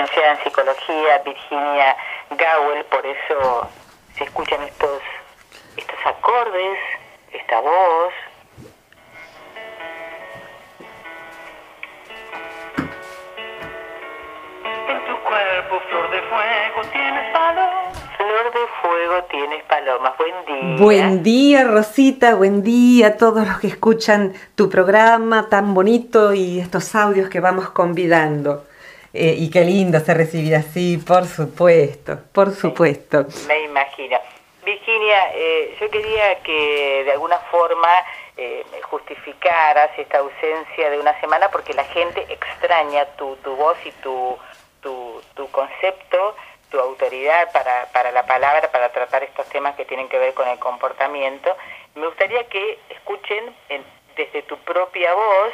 licenciada en psicología, Virginia Gowell, por eso se escuchan estos, estos acordes, esta voz. En tu cuerpo, flor de fuego, tienes palomas. Flor de fuego tienes palomas. Buen día. Buen día, Rosita, buen día a todos los que escuchan tu programa tan bonito y estos audios que vamos convidando. Eh, y qué lindo se recibir así, por supuesto, por supuesto. Me imagino. Virginia, eh, yo quería que de alguna forma eh, justificaras esta ausencia de una semana porque la gente extraña tu, tu voz y tu, tu, tu concepto, tu autoridad para, para la palabra, para tratar estos temas que tienen que ver con el comportamiento. Me gustaría que escuchen en- desde tu propia voz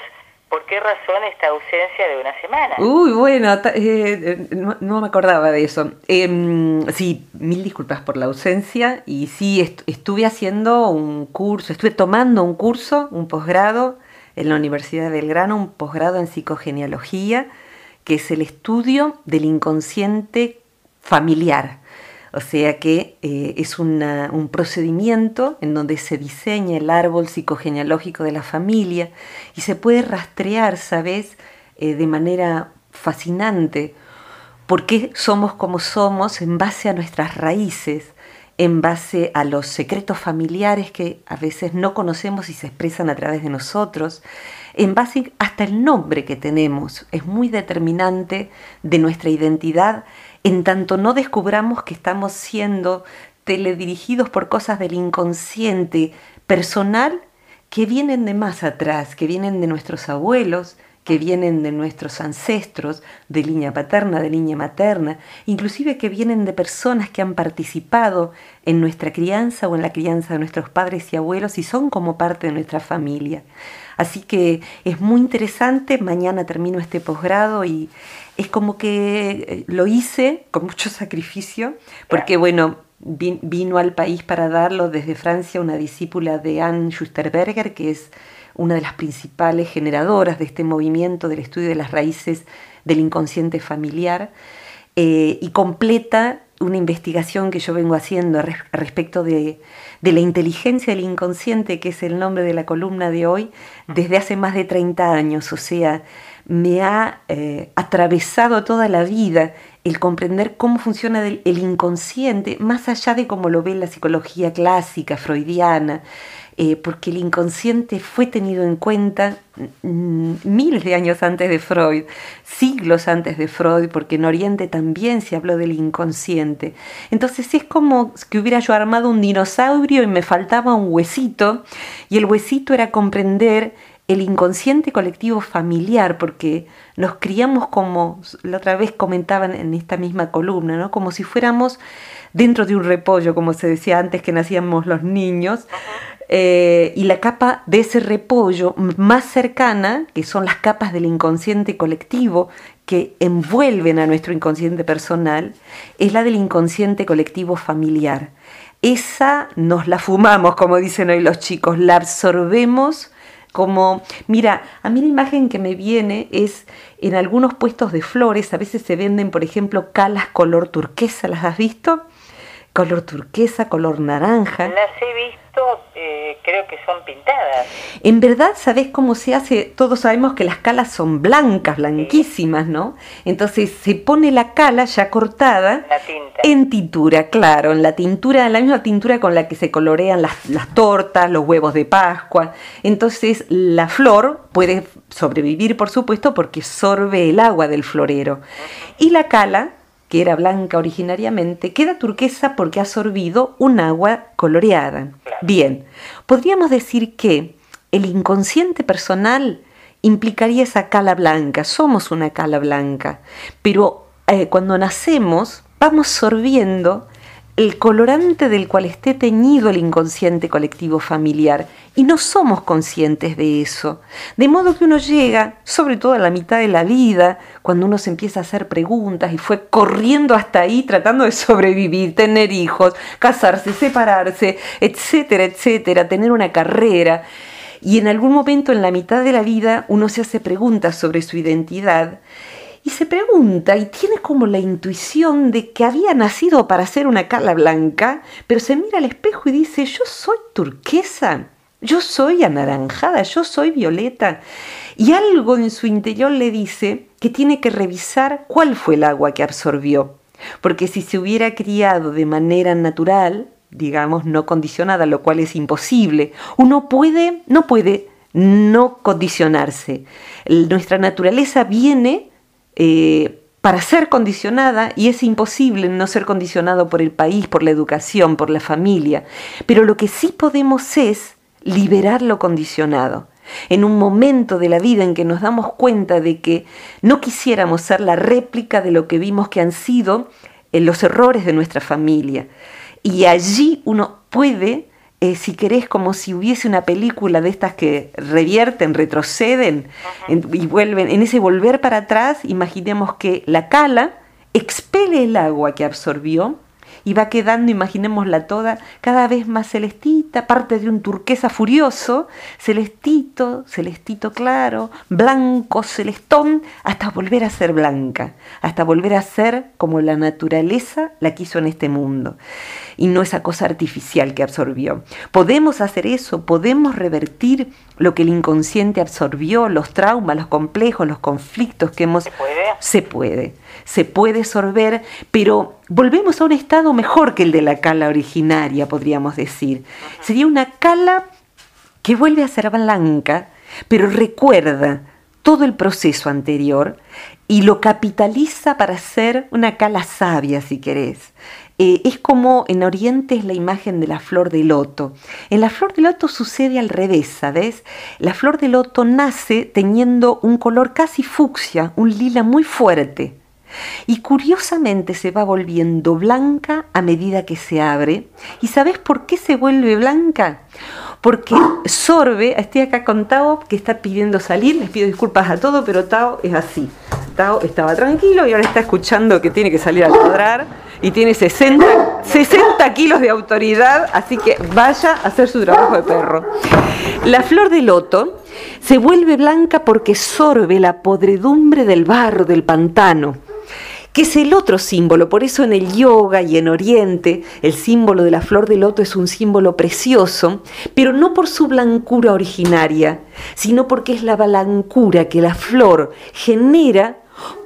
por qué razón esta ausencia de una semana. Uy, bueno, ta- eh, no, me acordaba de eso. Em, sí, mil disculpas por la ausencia y sí, est- estuve haciendo un curso, estuve tomando un curso, un posgrado en la Universidad de Belgrano, un posgrado en psicogenealogía, que es el estudio del inconsciente familiar. O sea que eh, es un procedimiento en donde se diseña el árbol psicogenealógico de la familia y se puede rastrear, ¿sabes?, Eh, de manera fascinante por qué somos como somos en base a nuestras raíces, en base a los secretos familiares que a veces no conocemos y se expresan a través de nosotros, en base hasta el nombre que tenemos. Es muy determinante de nuestra identidad en tanto no descubramos que estamos siendo teledirigidos por cosas del inconsciente personal que vienen de más atrás, que vienen de nuestros abuelos, que vienen de nuestros ancestros, de línea paterna, de línea materna, inclusive que vienen de personas que han participado en nuestra crianza o en la crianza de nuestros padres y abuelos y son como parte de nuestra familia. Así que es muy interesante, mañana termino este posgrado y es como que eh, lo hice con mucho sacrificio, porque bueno, vi- vino al país para darlo desde Francia una discípula de Anne Schusterberger, que es una de las principales generadoras de este movimiento del estudio de las raíces del inconsciente familiar, eh, y completa una investigación que yo vengo haciendo res- respecto de, de la inteligencia del inconsciente, que es el nombre de la columna de hoy, desde hace más de 30 años. O sea, me ha eh, atravesado toda la vida el comprender cómo funciona el, inconsciente, más allá de cómo lo ve la psicología clásica, freudiana, eh, porque el inconsciente fue tenido en cuenta mm, miles de años antes de Freud, siglos antes de Freud, porque en Oriente también se habló del inconsciente. Entonces es como que hubiera yo armado un dinosaurio y me faltaba un huesito, y el huesito era comprender el inconsciente colectivo familiar, porque nos criamos como, la otra vez comentaban en esta misma columna, ¿no? como si fuéramos dentro de un repollo, como se decía antes que nacíamos los niños, eh, y la capa de ese repollo más cercana, que son las capas del inconsciente colectivo que envuelven a nuestro inconsciente personal, es la del inconsciente colectivo familiar. Esa nos la fumamos, como dicen hoy los chicos, la absorbemos como, mira, a mí la imagen que me viene es en algunos puestos de flores, a veces se venden, por ejemplo, calas color turquesa, ¿las has visto? Color turquesa, color naranja. Las he visto, eh, creo que son pintadas. En verdad, ¿sabés cómo se hace? Todos sabemos que las calas son blancas, blanquísimas, ¿no? Entonces se pone la cala ya cortada La tinta. en tintura, claro, en la tintura, la misma tintura con la que se colorean las, las tortas, los huevos de Pascua. Entonces la flor puede sobrevivir, por supuesto, porque sorbe el agua del florero. Y la cala, que era blanca originariamente, queda turquesa porque ha sorbido un agua coloreada. Bien, podríamos decir que el inconsciente personal implicaría esa cala blanca, somos una cala blanca, pero eh, cuando nacemos vamos sorbiendo el colorante del cual esté teñido el inconsciente colectivo familiar y no somos conscientes de eso. De modo que uno llega, sobre todo a la mitad de la vida, cuando uno se empieza a hacer preguntas y fue corriendo hasta ahí tratando de sobrevivir, tener hijos, casarse, separarse, etcétera, etcétera, tener una carrera. Y en algún momento en la mitad de la vida uno se hace preguntas sobre su identidad y se pregunta y tiene como la intuición de que había nacido para ser una cala blanca, pero se mira al espejo y dice, yo soy turquesa, yo soy anaranjada, yo soy violeta. Y algo en su interior le dice que tiene que revisar cuál fue el agua que absorbió. Porque si se hubiera criado de manera natural, digamos, no condicionada, lo cual es imposible, uno puede, no puede no condicionarse. Nuestra naturaleza viene eh, para ser condicionada y es imposible no ser condicionado por el país, por la educación, por la familia. Pero lo que sí podemos es liberar lo condicionado. En un momento de la vida en que nos damos cuenta de que no quisiéramos ser la réplica de lo que vimos que han sido eh, los errores de nuestra familia. Y allí uno puede eh, si querés, como si hubiese una película de estas que revierten, retroceden y vuelven, en ese volver para atrás, imaginemos que la cala expele el agua que absorbió y va quedando, imaginémosla toda, cada vez más celestita, parte de un turquesa furioso, celestito, celestito claro, blanco, celestón, hasta volver a ser blanca, hasta volver a ser como la naturaleza la quiso en este mundo y no esa cosa artificial que absorbió. Podemos hacer eso, podemos revertir lo que el inconsciente absorbió, los traumas, los complejos, los conflictos que hemos... Se puede, se puede sorber, pero volvemos a un estado mejor que el de la cala originaria, podríamos decir. Sería una cala que vuelve a ser blanca, pero recuerda todo el proceso anterior y lo capitaliza para ser una cala sabia, si querés. Eh, es como en Oriente es la imagen de la flor de loto. En la flor de loto sucede al revés, ¿sabes? La flor de loto nace teniendo un color casi fucsia, un lila muy fuerte. Y curiosamente se va volviendo blanca a medida que se abre. ¿Y sabes por qué se vuelve blanca? Porque sorbe, estoy acá con Tao que está pidiendo salir, les pido disculpas a todos, pero Tao es así. Tao estaba tranquilo y ahora está escuchando que tiene que salir a ladrar y tiene 60, 60 kilos de autoridad, así que vaya a hacer su trabajo de perro. La flor de loto se vuelve blanca porque sorbe la podredumbre del barro, del pantano que es el otro símbolo. Por eso en el yoga y en Oriente el símbolo de la flor de loto es un símbolo precioso, pero no por su blancura originaria, sino porque es la blancura que la flor genera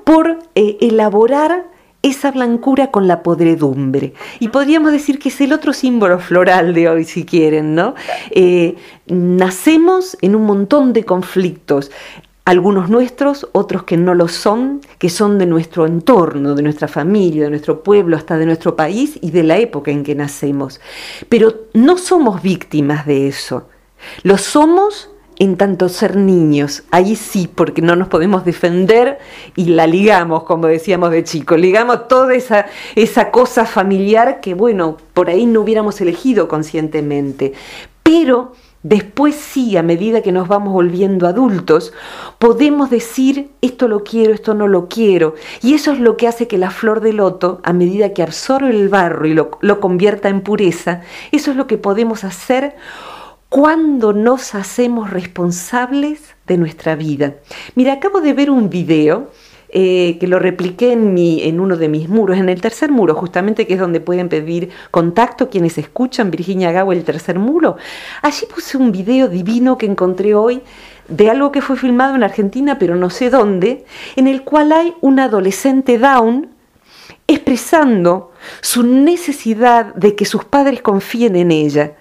por eh, elaborar esa blancura con la podredumbre. Y podríamos decir que es el otro símbolo floral de hoy, si quieren, ¿no? Eh, nacemos en un montón de conflictos, algunos nuestros, otros que no lo son, que son de nuestro entorno, de nuestra familia, de nuestro pueblo, hasta de nuestro país y de la época en que nacemos. Pero no somos víctimas de eso. Lo somos en tanto ser niños. Ahí sí, porque no nos podemos defender y la ligamos, como decíamos de chico, ligamos toda esa, esa cosa familiar que, bueno, por ahí no hubiéramos elegido conscientemente. Pero Después sí, a medida que nos vamos volviendo adultos, podemos decir esto lo quiero, esto no lo quiero. Y eso es lo que hace que la flor de loto, a medida que absorbe el barro y lo, lo convierta en pureza, eso es lo que podemos hacer cuando nos hacemos responsables de nuestra vida. Mira, acabo de ver un video eh, que lo repliqué en, mi, en uno de mis muros, en el tercer muro, justamente que es donde pueden pedir contacto quienes escuchan Virginia Gago, el tercer muro. Allí puse un video divino que encontré hoy de algo que fue filmado en Argentina, pero no sé dónde, en el cual hay un adolescente down expresando su necesidad de que sus padres confíen en ella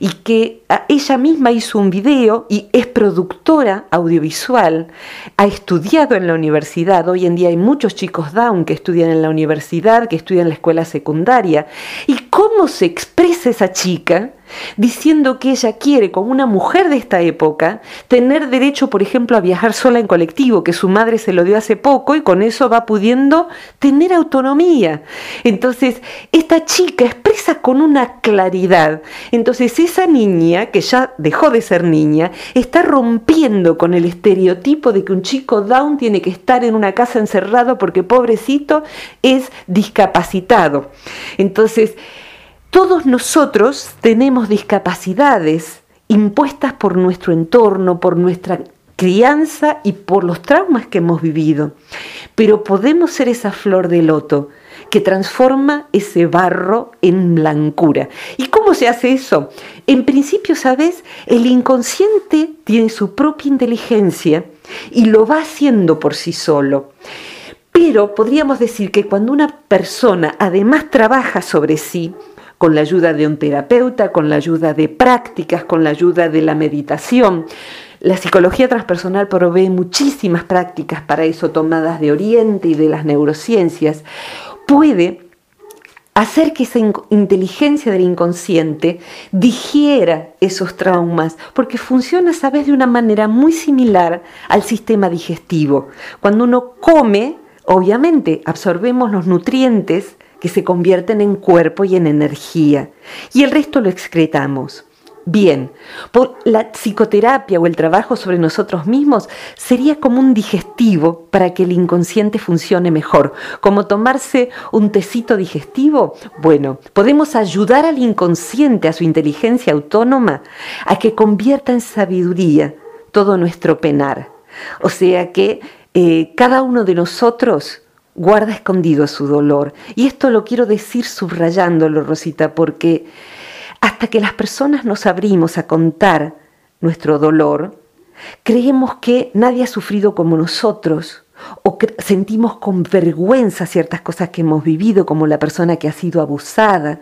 y que ah, ella misma hizo un video y es productora audiovisual, ha estudiado en la universidad, hoy en día hay muchos chicos down que estudian en la universidad, que estudian en la escuela secundaria, y cómo se expresa esa chica diciendo que ella quiere, como una mujer de esta época, tener derecho, por ejemplo, a viajar sola en colectivo, que su madre se lo dio hace poco y con eso va pudiendo tener autonomía. Entonces, esta chica expresa con una claridad. Entonces, esa niña, que ya dejó de ser niña, está rompiendo con el estereotipo de que un chico down tiene que estar en una casa encerrado porque pobrecito es discapacitado. Entonces, todos nosotros tenemos discapacidades impuestas por nuestro entorno, por nuestra crianza y por los traumas que hemos vivido. Pero podemos ser esa flor de loto que transforma ese barro en blancura. ¿Y cómo se hace eso? En principio, ¿sabes? El inconsciente tiene su propia inteligencia y lo va haciendo por sí solo. Pero podríamos decir que cuando una persona además trabaja sobre sí, con la ayuda de un terapeuta, con la ayuda de prácticas, con la ayuda de la meditación, la psicología transpersonal provee muchísimas prácticas para eso tomadas de Oriente y de las neurociencias. Puede hacer que esa inteligencia del inconsciente digiera esos traumas, porque funciona, sabes, de una manera muy similar al sistema digestivo. Cuando uno come, obviamente absorbemos los nutrientes que se convierten en cuerpo y en energía, y el resto lo excretamos. Bien, por la psicoterapia o el trabajo sobre nosotros mismos sería como un digestivo para que el inconsciente funcione mejor. Como tomarse un tecito digestivo. Bueno, podemos ayudar al inconsciente, a su inteligencia autónoma, a que convierta en sabiduría todo nuestro penar. O sea que eh, cada uno de nosotros guarda escondido su dolor. Y esto lo quiero decir subrayándolo, Rosita, porque hasta que las personas nos abrimos a contar nuestro dolor, creemos que nadie ha sufrido como nosotros o sentimos con vergüenza ciertas cosas que hemos vivido, como la persona que ha sido abusada.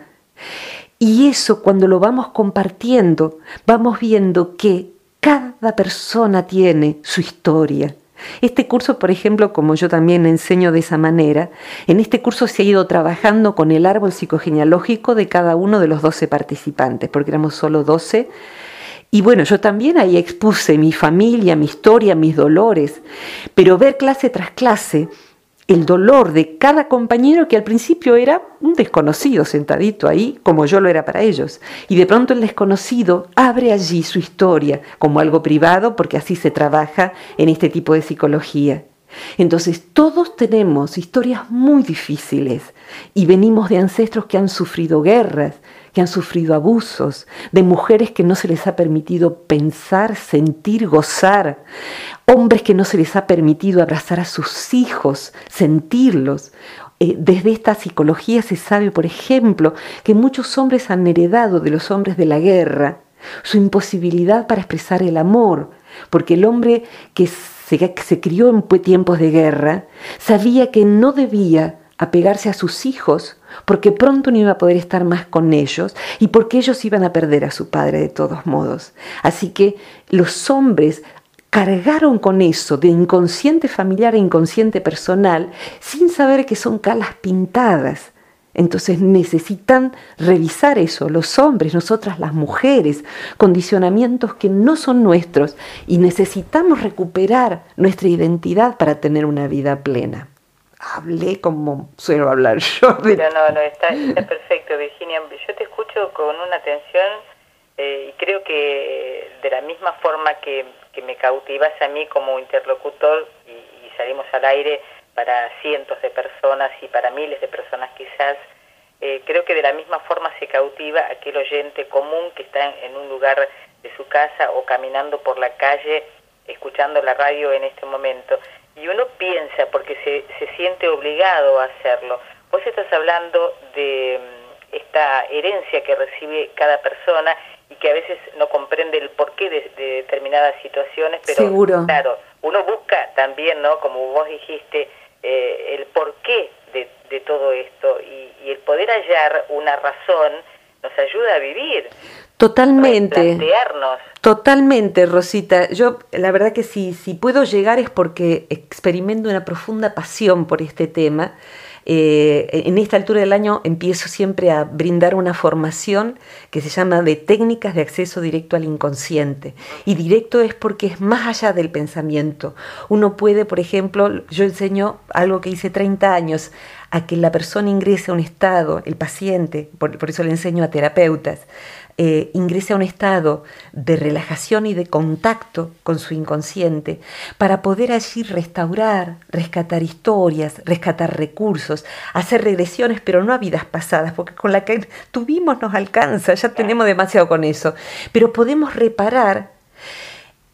Y eso cuando lo vamos compartiendo, vamos viendo que cada persona tiene su historia, este curso, por ejemplo, como yo también enseño de esa manera, en este curso se ha ido trabajando con el árbol psicogenealógico de cada uno de los 12 participantes, porque éramos solo 12. Y bueno, yo también ahí expuse mi familia, mi historia, mis dolores, pero ver clase tras clase el dolor de cada compañero que al principio era un desconocido sentadito ahí, como yo lo era para ellos. Y de pronto el desconocido abre allí su historia como algo privado, porque así se trabaja en este tipo de psicología. Entonces todos tenemos historias muy difíciles y venimos de ancestros que han sufrido guerras, que han sufrido abusos, de mujeres que no se les ha permitido pensar, sentir, gozar, hombres que no se les ha permitido abrazar a sus hijos, sentirlos. Eh, desde esta psicología se sabe, por ejemplo, que muchos hombres han heredado de los hombres de la guerra su imposibilidad para expresar el amor, porque el hombre que se, que se crió en tiempos de guerra sabía que no debía apegarse a sus hijos porque pronto no iba a poder estar más con ellos y porque ellos iban a perder a su padre de todos modos. Así que los hombres cargaron con eso de inconsciente familiar e inconsciente personal sin saber que son calas pintadas. Entonces necesitan revisar eso, los hombres, nosotras las mujeres, condicionamientos que no son nuestros y necesitamos recuperar nuestra identidad para tener una vida plena hablé como suelo hablar yo. Pero no, no, está, perfecto, Virginia. Yo te escucho con una atención eh, y creo que de la misma forma que, que me cautivas a mí como interlocutor y, salimos al aire para cientos de personas y para miles de personas quizás, eh, creo que de la misma forma se cautiva aquel oyente común que está en un lugar de su casa o caminando por la calle escuchando la radio en este momento y uno piensa porque se, se siente obligado a hacerlo. Vos estás hablando de mm, esta herencia que recibe cada persona y que a veces no comprende el porqué de, determinadas situaciones, pero claro, uno busca también, ¿no? Como vos dijiste, eh, el porqué de, de todo esto y, y el poder hallar una razón nos ayuda a vivir. Totalmente. Totalmente, Rosita. Yo, la verdad que si, si puedo llegar es porque experimento una profunda pasión por este tema. Eh, en esta altura del año empiezo siempre a brindar una formación que se llama de técnicas de acceso directo al inconsciente. Y directo es porque es más allá del pensamiento. Uno puede, por ejemplo, yo enseño algo que hice 30 años, a que la persona ingrese a un estado, el paciente, por, por eso le enseño a terapeutas, eh, ingrese a un estado de relajación y de contacto con su inconsciente para poder allí restaurar, rescatar historias, rescatar recursos, hacer regresiones, pero no a vidas pasadas, porque con la que tuvimos nos alcanza, ya tenemos demasiado con eso, pero podemos reparar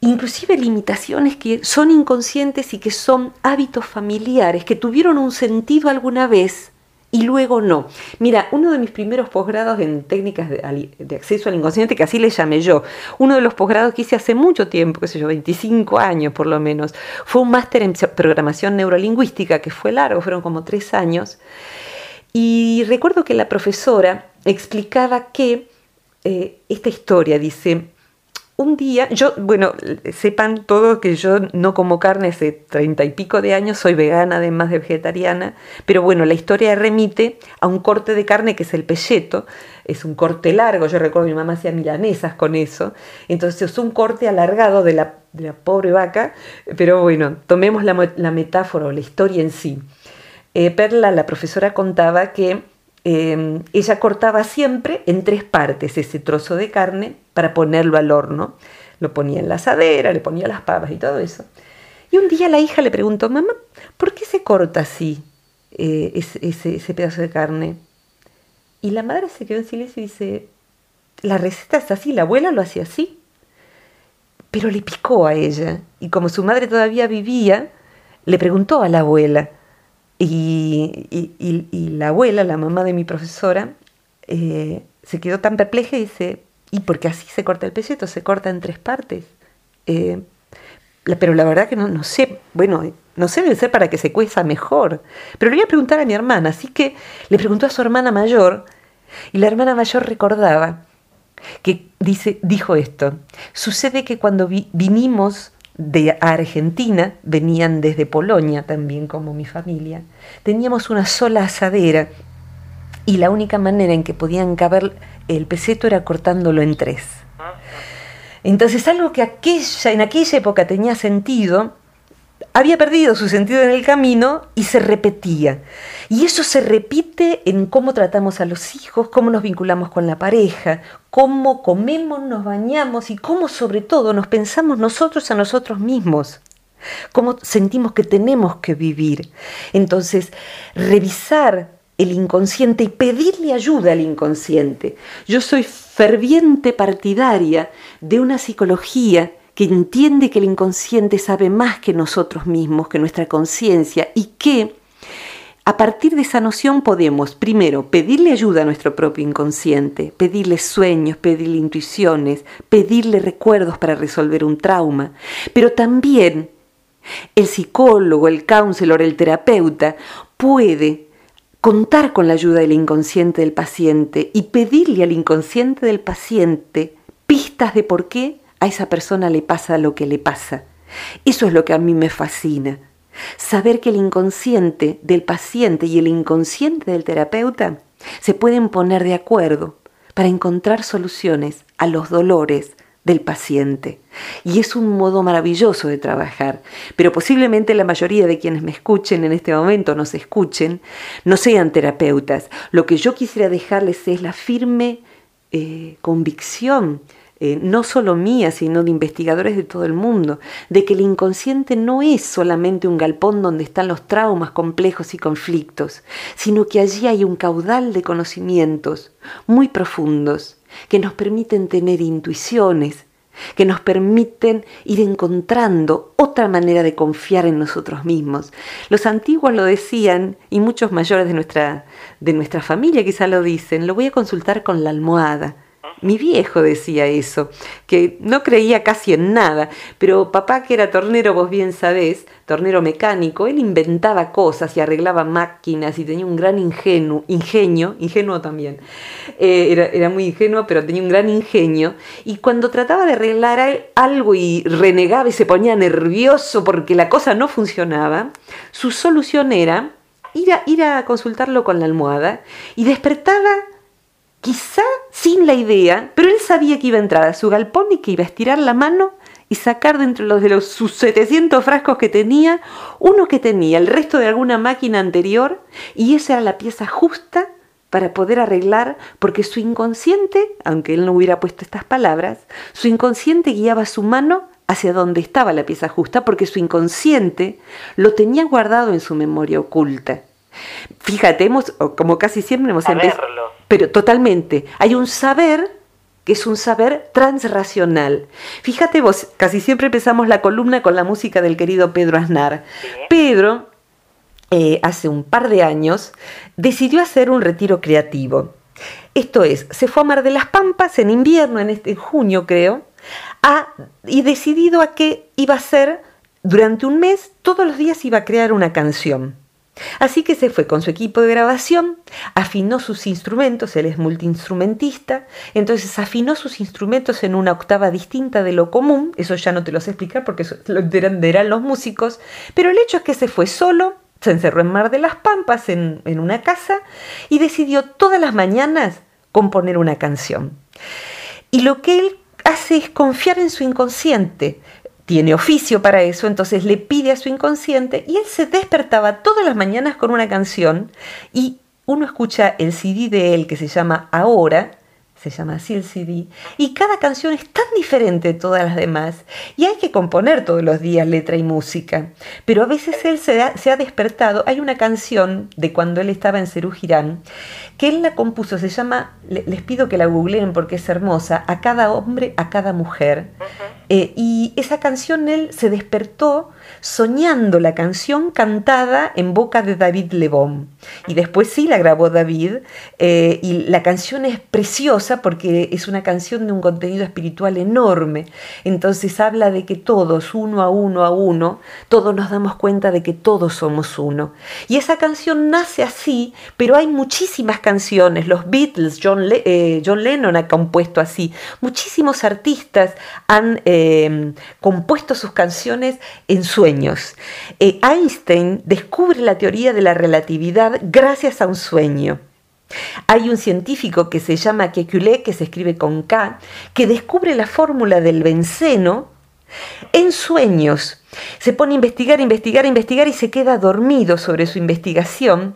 inclusive limitaciones que son inconscientes y que son hábitos familiares, que tuvieron un sentido alguna vez y luego no. Mira, uno de mis primeros posgrados en técnicas de, acceso al inconsciente, que así le llamé yo, uno de los posgrados que hice hace mucho tiempo, qué sé yo, 25 años por lo menos, fue un máster en programación neurolingüística que fue largo, fueron como tres años. Y recuerdo que la profesora explicaba que eh, esta historia, dice, un día, yo, bueno, sepan todos que yo no como carne hace treinta y pico de años, soy vegana además de vegetariana, pero bueno, la historia remite a un corte de carne que es el pelleto, es un corte largo, yo recuerdo que mi mamá hacía milanesas con eso, entonces es un corte alargado de la, pobre vaca, pero bueno, tomemos la, metáfora o la historia en sí. Eh, Perla, la profesora, contaba que Em, ella cortaba siempre en tres partes ese trozo de carne para ponerlo al horno. Lo ponía en la asadera, le ponía las papas y todo eso. Y un día la hija le preguntó, mamá, ¿por qué se corta así eh, ese, ese, pedazo de carne? Y la madre se quedó en silencio y dice, la receta es así, la abuela lo hacía así. Pero le picó a ella. Y como su madre todavía vivía, le preguntó a la abuela, y, la abuela, la mamá de mi profesora, eh, se quedó tan perpleja y dice, ¿y por qué así se corta el pelleto? Se corta en tres partes. Eh, pero la verdad que no, no sé, bueno, no sé, debe ser para que se cueza mejor. Pero le voy a preguntar a mi hermana, así que le preguntó a su hermana mayor, y la hermana mayor recordaba que dice, dijo esto, sucede que cuando vinimos de Argentina, venían desde Polonia también como mi familia, teníamos una sola asadera y la única manera en que podían caber el peseto era cortándolo en tres. Entonces algo que aquella, en aquella época tenía sentido, había perdido su sentido en el camino y se repetía. Y eso se repite en cómo tratamos a los hijos, cómo nos vinculamos con la pareja, cómo comemos, nos bañamos y cómo sobre todo nos pensamos nosotros a nosotros mismos, cómo sentimos que tenemos que vivir. Entonces, revisar el inconsciente y pedirle ayuda al inconsciente. Yo soy ferviente partidaria de una psicología que entiende que el inconsciente sabe más que nosotros mismos, que nuestra conciencia, y que a partir de esa noción podemos, primero, pedirle ayuda a nuestro propio inconsciente, pedirle sueños, pedirle intuiciones, pedirle recuerdos para resolver un trauma, pero también el psicólogo, el counselor, el terapeuta puede contar con la ayuda del inconsciente del paciente y pedirle al inconsciente del paciente pistas de por qué a esa persona le pasa lo que le pasa. Eso es lo que a mí me fascina. Saber que el inconsciente del paciente y el inconsciente del terapeuta se pueden poner de acuerdo para encontrar soluciones a los dolores del paciente. Y es un modo maravilloso de trabajar. Pero posiblemente la mayoría de quienes me escuchen en este momento, nos escuchen, no sean terapeutas. Lo que yo quisiera dejarles es la firme eh, convicción eh, no solo mía, sino de investigadores de todo el mundo, de que el inconsciente no es solamente un galpón donde están los traumas complejos y conflictos, sino que allí hay un caudal de conocimientos muy profundos que nos permiten tener intuiciones, que nos permiten ir encontrando otra manera de confiar en nosotros mismos. Los antiguos lo decían y muchos mayores de nuestra, de nuestra familia quizá lo dicen, lo voy a consultar con la almohada mi viejo decía eso, que no creía casi en nada, pero papá que era tornero, vos bien sabés, tornero mecánico, él inventaba cosas y arreglaba máquinas y tenía un gran ingenuo, ingenio, ingenuo también, eh, era, era muy ingenuo, pero tenía un gran ingenio, y cuando trataba de arreglar algo y renegaba y se ponía nervioso porque la cosa no funcionaba, su solución era ir a, ir a consultarlo con la almohada y despertaba quizá sin la idea, pero él sabía que iba a entrar a su galpón y que iba a estirar la mano y sacar dentro de los, de los sus 700 frascos que tenía, uno que tenía el resto de alguna máquina anterior y esa era la pieza justa para poder arreglar, porque su inconsciente, aunque él no hubiera puesto estas palabras, su inconsciente guiaba su mano hacia donde estaba la pieza justa, porque su inconsciente lo tenía guardado en su memoria oculta. Fíjate, hemos, como casi siempre hemos empezado. Pero totalmente. Hay un saber que es un saber transracional. Fíjate vos, casi siempre empezamos la columna con la música del querido Pedro Aznar. Pedro, eh, hace un par de años, decidió hacer un retiro creativo. Esto es, se fue a Mar de las Pampas en invierno, en, este, junio creo, y decidido a que iba a hacer durante un mes, todos los días iba a crear una canción. Así que se fue con su equipo de grabación, afinó sus instrumentos, él es multiinstrumentista, entonces afinó sus instrumentos en una octava distinta de lo común, eso ya no te lo sé explicar porque eso lo entenderán los músicos, pero el hecho es que se fue solo, se encerró en Mar de las Pampas en, en una casa y decidió todas las mañanas componer una canción. Y lo que él hace es confiar en su inconsciente, tiene oficio para eso, entonces le pide a su inconsciente y él se despertaba todas las mañanas con una canción y uno escucha el CD de él que se llama Ahora se llama así el CD, y cada canción es tan diferente de todas las demás, y hay que componer todos los días letra y música, pero a veces él se ha, despertado, hay una canción de cuando él estaba en Cerú que él la compuso, se llama, les pido que la googleen porque es hermosa, a cada hombre, a cada mujer, eh, y esa canción él se despertó soñando la canción cantada en boca de David Lebón. Y después sí la grabó David, eh, y la canción es preciosa porque es una canción de un contenido espiritual enorme. Entonces habla de que todos, uno a uno a uno, todos nos damos cuenta de que todos somos uno. Y esa canción nace así, pero hay muchísimas canciones, los Beatles, John, eh, Lennon ha compuesto así, muchísimos artistas han compuesto sus canciones en su sueños. Eh, Einstein descubre la teoría de la relatividad gracias a un sueño. Hay un científico que se llama Kekulé, que se escribe con K, que descubre la fórmula del benceno en sueños. Se pone a investigar, investigar, investigar y se queda dormido sobre su investigación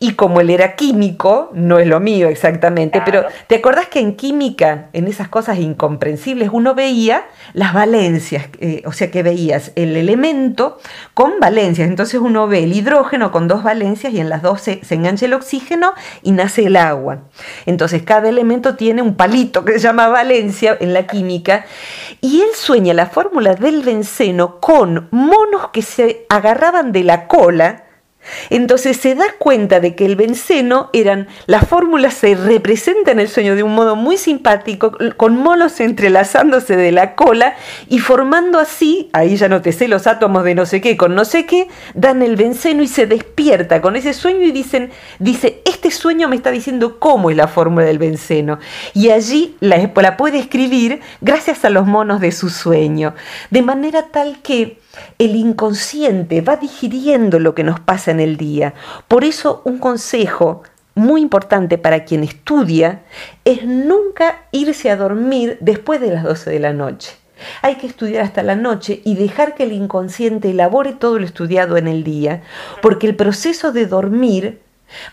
y como él era químico, no es lo mío exactamente, pero ¿te acordás que en química, en esas cosas incomprensibles, uno veía las valencias? Eh, o sea que veías el elemento con valencias. Entonces uno ve el hidrógeno con dos valencias y en las dos se, se engancha el oxígeno y nace el agua. Entonces cada elemento tiene un palito que se llama valencia en la química. Y él sueña la fórmula del benceno con monos que se agarraban de la cola entonces se da cuenta de que el benceno eran, la fórmula se representa en el sueño de un modo muy simpático, con monos entrelazándose de la cola y formando así, ahí ya no te sé los átomos de no sé qué con no sé qué, dan el benceno y se despierta con ese sueño y dicen, dice, este sueño me está diciendo cómo es la fórmula del benceno. Y allí la, la puede escribir gracias a los monos de su sueño, de manera tal que el inconsciente va digiriendo lo que nos pasa en el día. Por eso un consejo muy importante para quien estudia es nunca irse a dormir después de las 12 de la noche. Hay que estudiar hasta la noche y dejar que el inconsciente elabore todo lo estudiado en el día, porque el proceso de dormir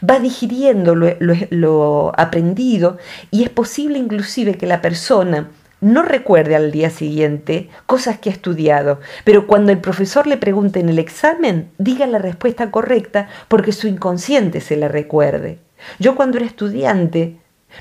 va digiriendo lo, lo aprendido y es posible inclusive que la persona no recuerde al día siguiente cosas que ha estudiado, pero cuando el profesor le pregunte en el examen, diga la respuesta correcta porque su inconsciente se la recuerde. Yo cuando era estudiante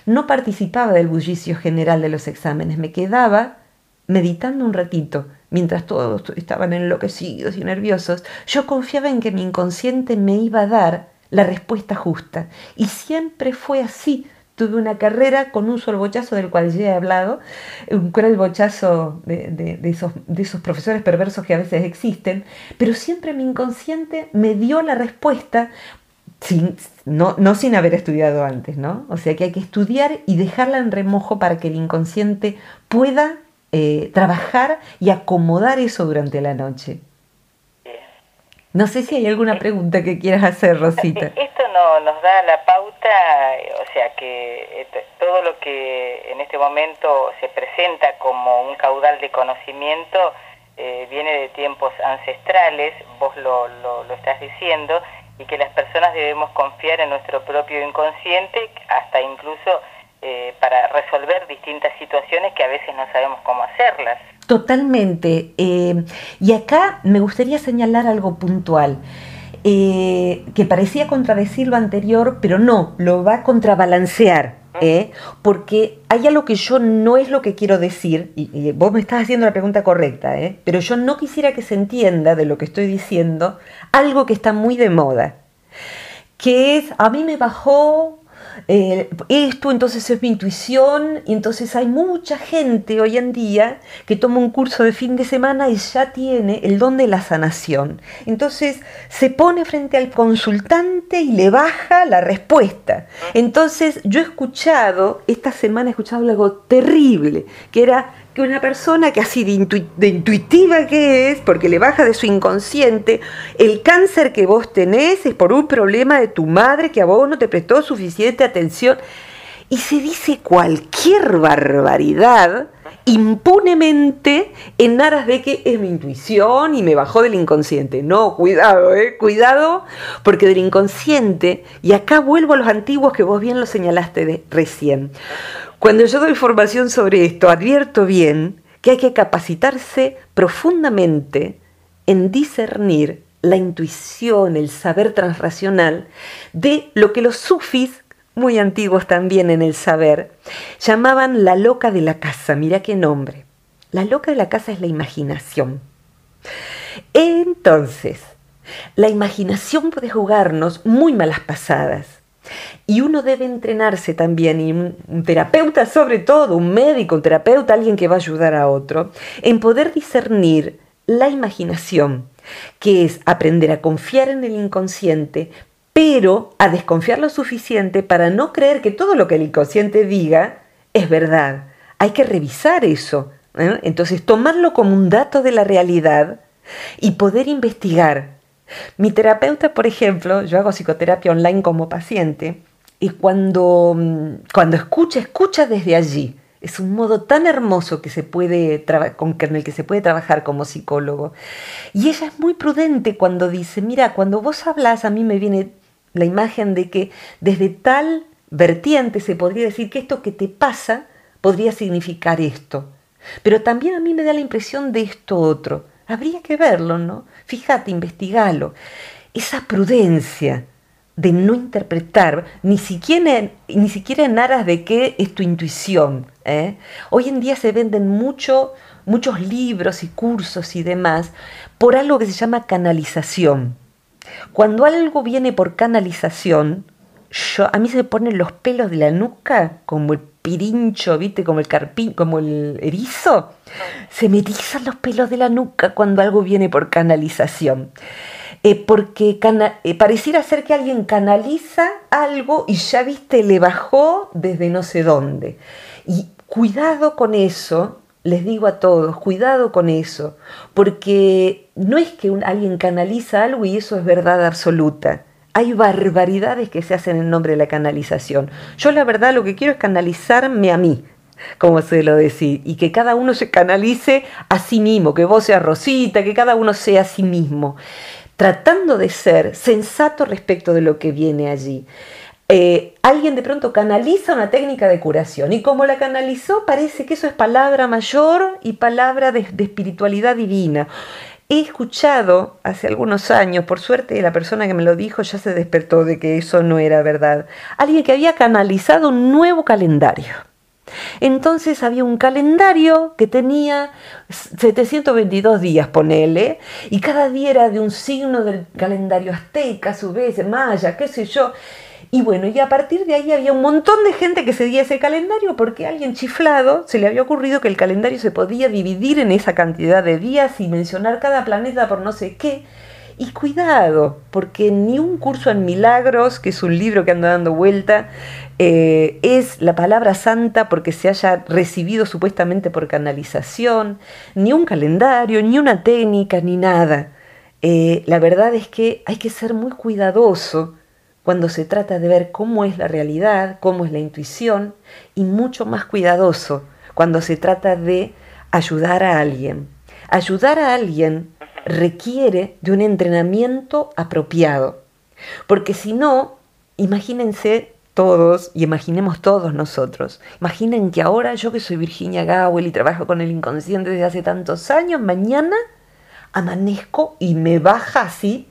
no participaba del bullicio general de los exámenes, me quedaba meditando un ratito, mientras todos estaban enloquecidos y nerviosos, yo confiaba en que mi inconsciente me iba a dar la respuesta justa. Y siempre fue así tuve una carrera con un solo bochazo del cual ya he hablado, un cruel bochazo de, esos, de esos profesores perversos que a veces existen, pero siempre mi inconsciente me dio la respuesta sin, no, no, sin haber estudiado antes, ¿no? O sea que hay que estudiar y dejarla en remojo para que el inconsciente pueda eh, trabajar y acomodar eso durante la noche. No sé si hay alguna pregunta que quieras hacer, Rosita. Esto no, nos da la pauta, o sea que todo lo que en este momento se presenta como un caudal de conocimiento eh, viene de tiempos ancestrales, vos lo, lo, estás diciendo, y que las personas debemos confiar en nuestro propio inconsciente, hasta incluso eh, para resolver distintas situaciones que a veces no sabemos cómo hacerlas. Totalmente. Eh, y acá me gustaría señalar algo puntual. Eh, que parecía contradecir lo anterior, pero no, lo va a contrabalancear. ¿eh? porque hay algo que yo no es lo que quiero decir, y, vos me estás haciendo la pregunta correcta, ¿eh? pero yo no quisiera que se entienda de lo que estoy diciendo algo que está muy de moda, que es, a mí me bajó eh, esto entonces es mi intuición y entonces hay mucha gente hoy en día que toma un curso de fin de semana y ya tiene el don de la sanación. Entonces se pone frente al consultante y le baja la respuesta. Entonces yo he escuchado, esta semana he escuchado algo terrible, que era que una persona que así de, intuitiva que es, porque le baja de su inconsciente, el cáncer que vos tenés es por un problema de tu madre que a vos no te prestó suficiente atención. Y se dice cualquier barbaridad impunemente en aras de que es mi intuición y me bajó del inconsciente. No, cuidado, eh, cuidado, porque del inconsciente, y acá vuelvo a los antiguos que vos bien lo señalaste recién, cuando yo doy formación sobre esto, advierto bien que hay que capacitarse profundamente en discernir la intuición, el saber transracional de lo que los sufis, muy antiguos también en el saber, llamaban la loca de la casa. Mira qué nombre. La loca de la casa es la imaginación. Entonces, la imaginación puede jugarnos muy malas pasadas. Y uno debe entrenarse también, y un, terapeuta sobre todo, un médico, un terapeuta, alguien que va a ayudar a otro, en poder discernir la imaginación, que es aprender a confiar en el inconsciente, pero a desconfiar lo suficiente para no creer que todo lo que el inconsciente diga es verdad. Hay que revisar eso. ¿eh? Entonces, tomarlo como un dato de la realidad y poder investigar mi terapeuta, por ejemplo, yo hago psicoterapia online como paciente y cuando, mm, cuando escucha, escucha desde allí. Es un modo tan hermoso que se puede con el que se puede trabajar como psicólogo. Y ella es muy prudente cuando dice, mira, cuando vos hablas a mí me viene la imagen de que desde tal vertiente se podría decir que esto que te pasa podría significar esto. Pero también a mí me da la impresión de esto otro. Habría que verlo, ¿no? Fíjate, investigalo. Esa prudencia de no interpretar, ni siquiera, ni siquiera en aras de qué es tu intuición. ¿eh? Hoy en día se venden mucho, muchos libros y cursos y demás por algo que se llama canalización. Cuando algo viene por canalización, yo, a mí se me ponen los pelos de la nuca como el pirincho, ¿viste? Como el carpín, como el erizo. Se me erizan los pelos de la nuca cuando algo viene por canalización. Eh, porque eh, pareciera ser que alguien canaliza algo y ya, viste, le bajó desde no sé dónde. Y cuidado con eso, les digo a todos, cuidado con eso, porque no es que alguien canaliza algo y eso es verdad absoluta hay barbaridades que se hacen en nombre de la canalización. Yo la verdad lo que quiero es canalizarme a mí, como se lo decir, y que cada uno se canalice a sí mismo, que vos seas Rosita, que cada uno sea a sí mismo, tratando de ser sensato respecto de lo que viene allí. Eh, alguien de pronto canaliza una técnica de curación y como la canalizó parece que eso es palabra mayor y palabra de espiritualidad divina. He escuchado hace algunos años, por suerte la persona que me lo dijo ya se despertó de que eso no era verdad, alguien que había canalizado un nuevo calendario. Entonces había un calendario que tenía 722 días, ponele, y cada día era de un signo del calendario azteca, a su vez, maya, qué sé yo. Y bueno, y a partir de ahí había un montón de gente que seguía ese calendario porque a alguien chiflado se le había ocurrido que el calendario se podía dividir en esa cantidad de días y mencionar cada planeta por no sé qué. Y cuidado, porque ni un curso en milagros, que es un libro que anda dando vuelta, eh, es la palabra santa porque se haya recibido supuestamente por canalización, ni un calendario, ni una técnica, ni nada. Eh, la verdad es que hay que ser muy cuidadoso cuando se trata de ver cómo es la realidad, cómo es la intuición, y mucho más cuidadoso cuando se trata de ayudar a alguien. Ayudar a alguien requiere de un entrenamiento apropiado, porque si no, imagínense todos y imaginemos todos nosotros. Imaginen que ahora yo que soy Virginia Gowell y trabajo con el inconsciente desde hace tantos años, mañana amanezco y me baja así,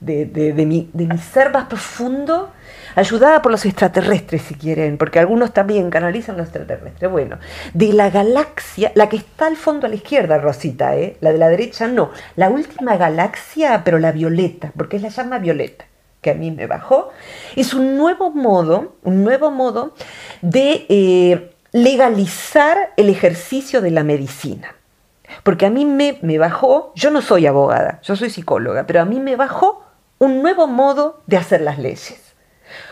de, de, mi, de ser más profundo, ayudada por los extraterrestres si quieren, porque algunos también canalizan los extraterrestres. Bueno, de la galaxia, la que está al fondo a la izquierda, Rosita, ¿eh? la de la derecha no, la última galaxia, pero la violeta, porque es la llama violeta que a mí me bajó, es un nuevo modo, un nuevo modo de eh, legalizar el ejercicio de la medicina. Porque a mí me, me bajó, yo no soy abogada, yo soy psicóloga, pero a mí me bajó un nuevo modo de hacer las leyes.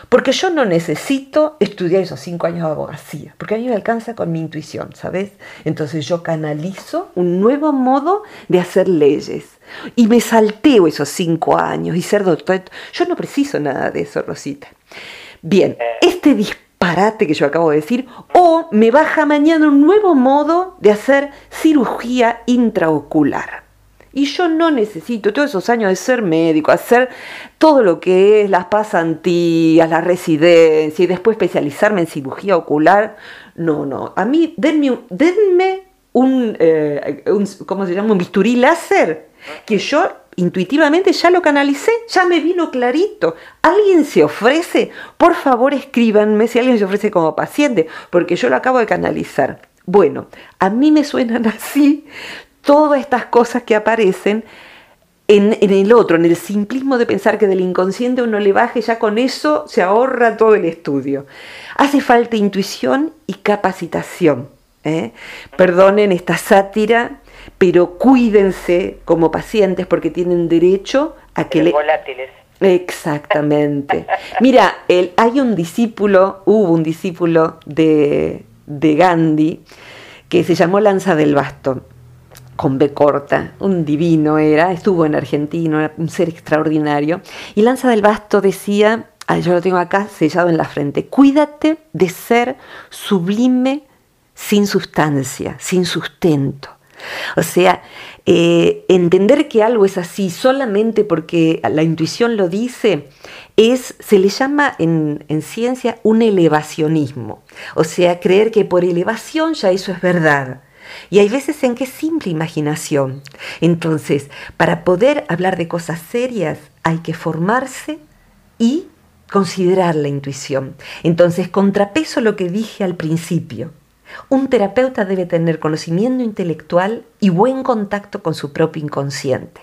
Porque yo no necesito estudiar esos cinco años de abogacía, porque a mí me alcanza con mi intuición, ¿sabes? Entonces yo canalizo un nuevo modo de hacer leyes. Y me salteo esos cinco años y ser doctor. Yo no preciso nada de eso, Rosita. Bien, este disparate que yo acabo de decir, o me baja mañana un nuevo modo de hacer cirugía intraocular. Y yo no necesito todos esos años de ser médico, hacer todo lo que es las pasantías, la residencia y después especializarme en cirugía ocular. No, no. A mí, denme, un, eh, ¿cómo se llama? Un bisturí láser que yo intuitivamente ya lo canalicé, ya me vino clarito. ¿Alguien se ofrece? Por favor escríbanme si alguien se ofrece como paciente, porque yo lo acabo de canalizar. Bueno, a mí me suenan así todas estas cosas que aparecen en, el otro, en el simplismo de pensar que del inconsciente uno le baje, ya con eso se ahorra todo el estudio. Hace falta intuición y capacitación. ¿eh? Perdonen esta sátira, pero cuídense como pacientes porque tienen derecho a que le... Volátiles. Exactamente. Mira, el, hay un discípulo, hubo un discípulo de, de Gandhi que se llamó Lanza del Bastón con B corta, un divino era, estuvo en Argentina, un ser extraordinario. Y Lanza del Basto decía, ah, yo lo tengo acá sellado en la frente, cuídate de ser sublime sin sustancia, sin sustento. O sea, eh, entender que algo es así solamente porque la intuición lo dice, es, se le llama en, en ciencia un elevacionismo. O sea, creer que por elevación ya eso es verdad. Y hay veces en que es simple imaginación. Entonces, para poder hablar de cosas serias hay que formarse y considerar la intuición. Entonces, contrapeso lo que dije al principio. Un terapeuta debe tener conocimiento intelectual y buen contacto con su propio inconsciente.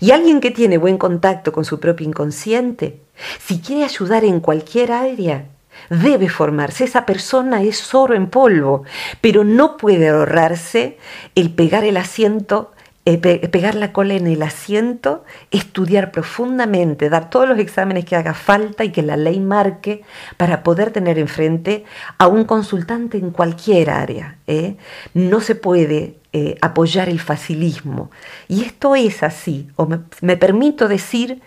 Y alguien que tiene buen contacto con su propio inconsciente, si quiere ayudar en cualquier área, debe formarse. Esa persona es oro en polvo, pero no puede ahorrarse el pegar el asiento, eh, pegar la cola en el asiento, estudiar profundamente, dar todos los exámenes que haga falta y que la ley marque para poder tener enfrente a un consultante en cualquier área. ¿eh? No se puede eh, apoyar el facilismo. Y esto es así, o me permito decir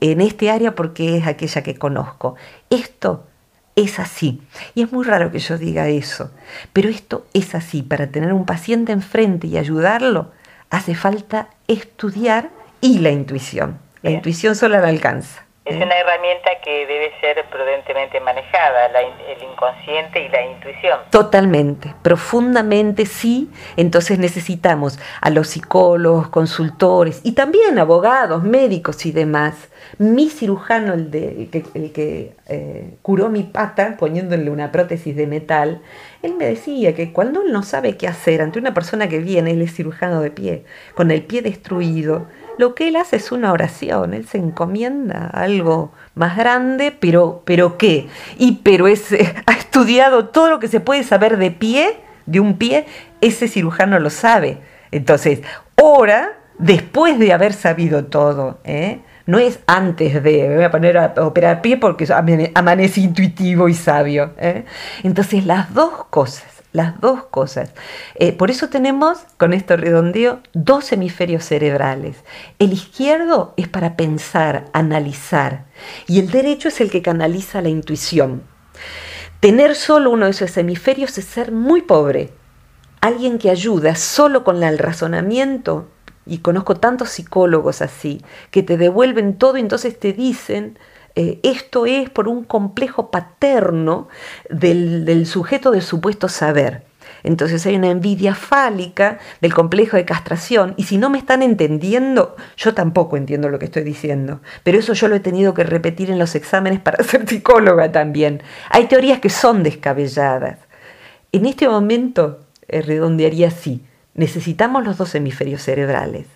en este área porque es aquella que conozco. Esto es así. Y es muy raro que yo diga eso, pero esto es así. Para tener un paciente enfrente y ayudarlo, hace falta estudiar y la intuición. La intuición sola la alcanza. Es una herramienta que debe ser prudentemente manejada, el inconsciente y la intuición. Totalmente, profundamente sí. Entonces necesitamos a los psicólogos, consultores y también abogados, médicos y demás mi cirujano, el, de, el que, eh, curó mi pata poniéndole una prótesis de metal, él me decía que cuando él no sabe qué hacer ante una persona que viene, él es cirujano de pie, con el pie destruido, lo que él hace es una oración, él se encomienda algo más grande, pero, pero ¿qué? Y pero ese, ha estudiado todo lo que se puede saber de pie, de un pie, ese cirujano lo sabe. Entonces, ora después de haber sabido todo, ¿eh? No es antes de, me voy a poner a operar pie porque amanece intuitivo y sabio. ¿eh? Entonces las dos cosas, las dos cosas. Eh, por eso tenemos, con esto redondeo, dos hemisferios cerebrales. El izquierdo es para pensar, analizar, y el derecho es el que canaliza la intuición. Tener solo uno de esos hemisferios es ser muy pobre. Alguien que ayuda solo con el razonamiento y conozco tantos psicólogos así, que te devuelven todo y entonces te dicen, eh, esto es por un complejo paterno del, sujeto del supuesto saber. Entonces hay una envidia fálica del complejo de castración y si no me están entendiendo, yo tampoco entiendo lo que estoy diciendo. Pero eso yo lo he tenido que repetir en los exámenes para ser psicóloga también. Hay teorías que son descabelladas. En este momento eh, redondearía así. Necesitamos los dos hemisferios cerebrales.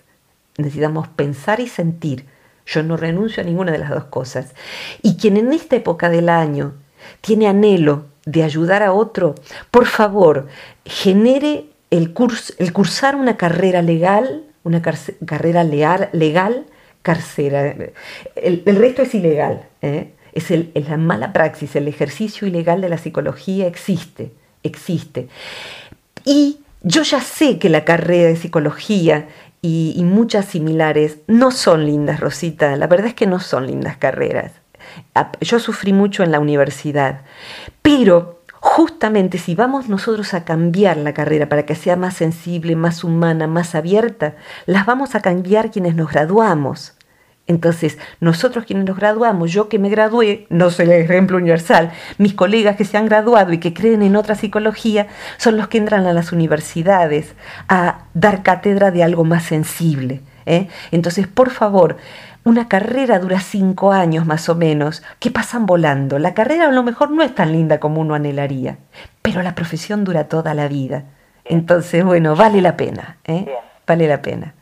Necesitamos pensar y sentir. Yo no renuncio a ninguna de las dos cosas. Y quien en esta época del año tiene anhelo de ayudar a otro, por favor, genere el, cursar una carrera legal, una carrera leal, legal, carcera. El, resto es ilegal. ¿eh? Es, el, es la mala praxis, el ejercicio ilegal de la psicología existe, existe. Y yo ya sé que la carrera de psicología y, muchas similares no son lindas, Rosita. La verdad es que no son lindas carreras. Yo sufrí mucho en la universidad, pero justamente si vamos nosotros a cambiar la carrera para que sea más sensible, más humana, más abierta, las vamos a cambiar quienes nos graduamos. Entonces, nosotros quienes nos graduamos, yo que me gradué, no soy el ejemplo universal, mis colegas que se han graduado y que creen en otra psicología, son los que entran a las universidades a dar cátedra de algo más sensible. ¿eh? Entonces, por favor, una carrera dura cinco años más o menos, que pasan volando. La carrera a lo mejor no es tan linda como uno anhelaría, pero la profesión dura toda la vida. Entonces, bueno, vale la pena, ¿eh? vale la pena.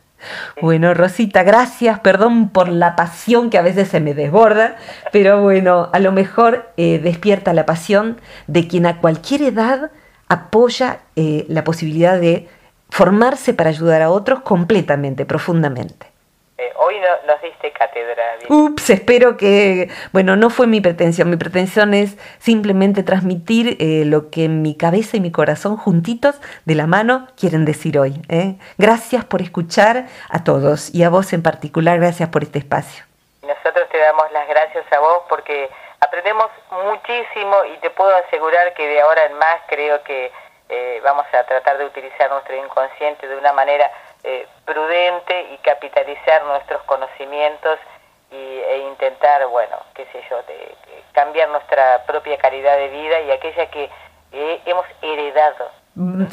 Bueno, Rosita, gracias, perdón por la pasión que a veces se me desborda, pero bueno, a lo mejor eh, despierta la pasión de quien a cualquier edad apoya eh, la posibilidad de formarse para ayudar a otros completamente, profundamente. Eh, hoy nos diste cátedra. Ups, espero que, bueno, no fue mi pretensión, mi pretensión es simplemente transmitir eh, lo que mi cabeza y mi corazón juntitos de la mano quieren decir hoy. ¿eh? Gracias por escuchar a todos y a vos en particular, gracias por este espacio. Nosotros te damos las gracias a vos porque aprendemos muchísimo y te puedo asegurar que de ahora en más creo que vamos a tratar de utilizar nuestro inconsciente de una manera eh, prudente y capitalizar nuestros conocimientos y, e intentar, bueno, qué sé yo, de, cambiar nuestra propia calidad de vida y aquella que eh, hemos heredado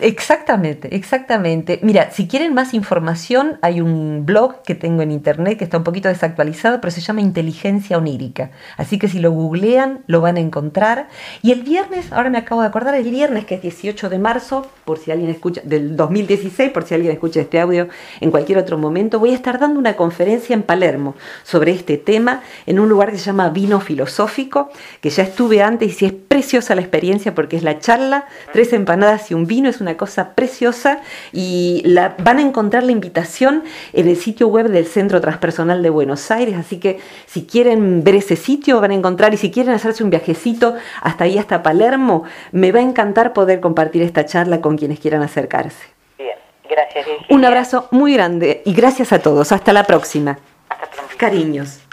exactamente, exactamente. Mira, si quieren más información, hay un blog que tengo en internet que está un poquito desactualizado, pero se llama Inteligencia Onírica. Así que si lo googlean, lo van a encontrar. Y el viernes, ahora me acabo de acordar, el viernes, que es 18 de marzo, por si alguien escucha, del 2016, por si alguien escucha este audio en cualquier otro momento, voy a estar dando una conferencia en Palermo sobre este tema en un lugar que se llama Vino Filosófico, que ya estuve antes y es preciosa la experiencia porque es la charla, tres empanadas y un vino es una cosa preciosa y la, van a encontrar la invitación en el sitio web del Centro Transpersonal de Buenos Aires, así que si quieren ver ese sitio van a encontrar y si quieren hacerse un viajecito hasta ahí, hasta Palermo, me va a encantar poder compartir esta charla con quienes quieran acercarse. Bien, gracias. Un abrazo muy grande y gracias a todos. Hasta la próxima. Hasta pronto. Cariños.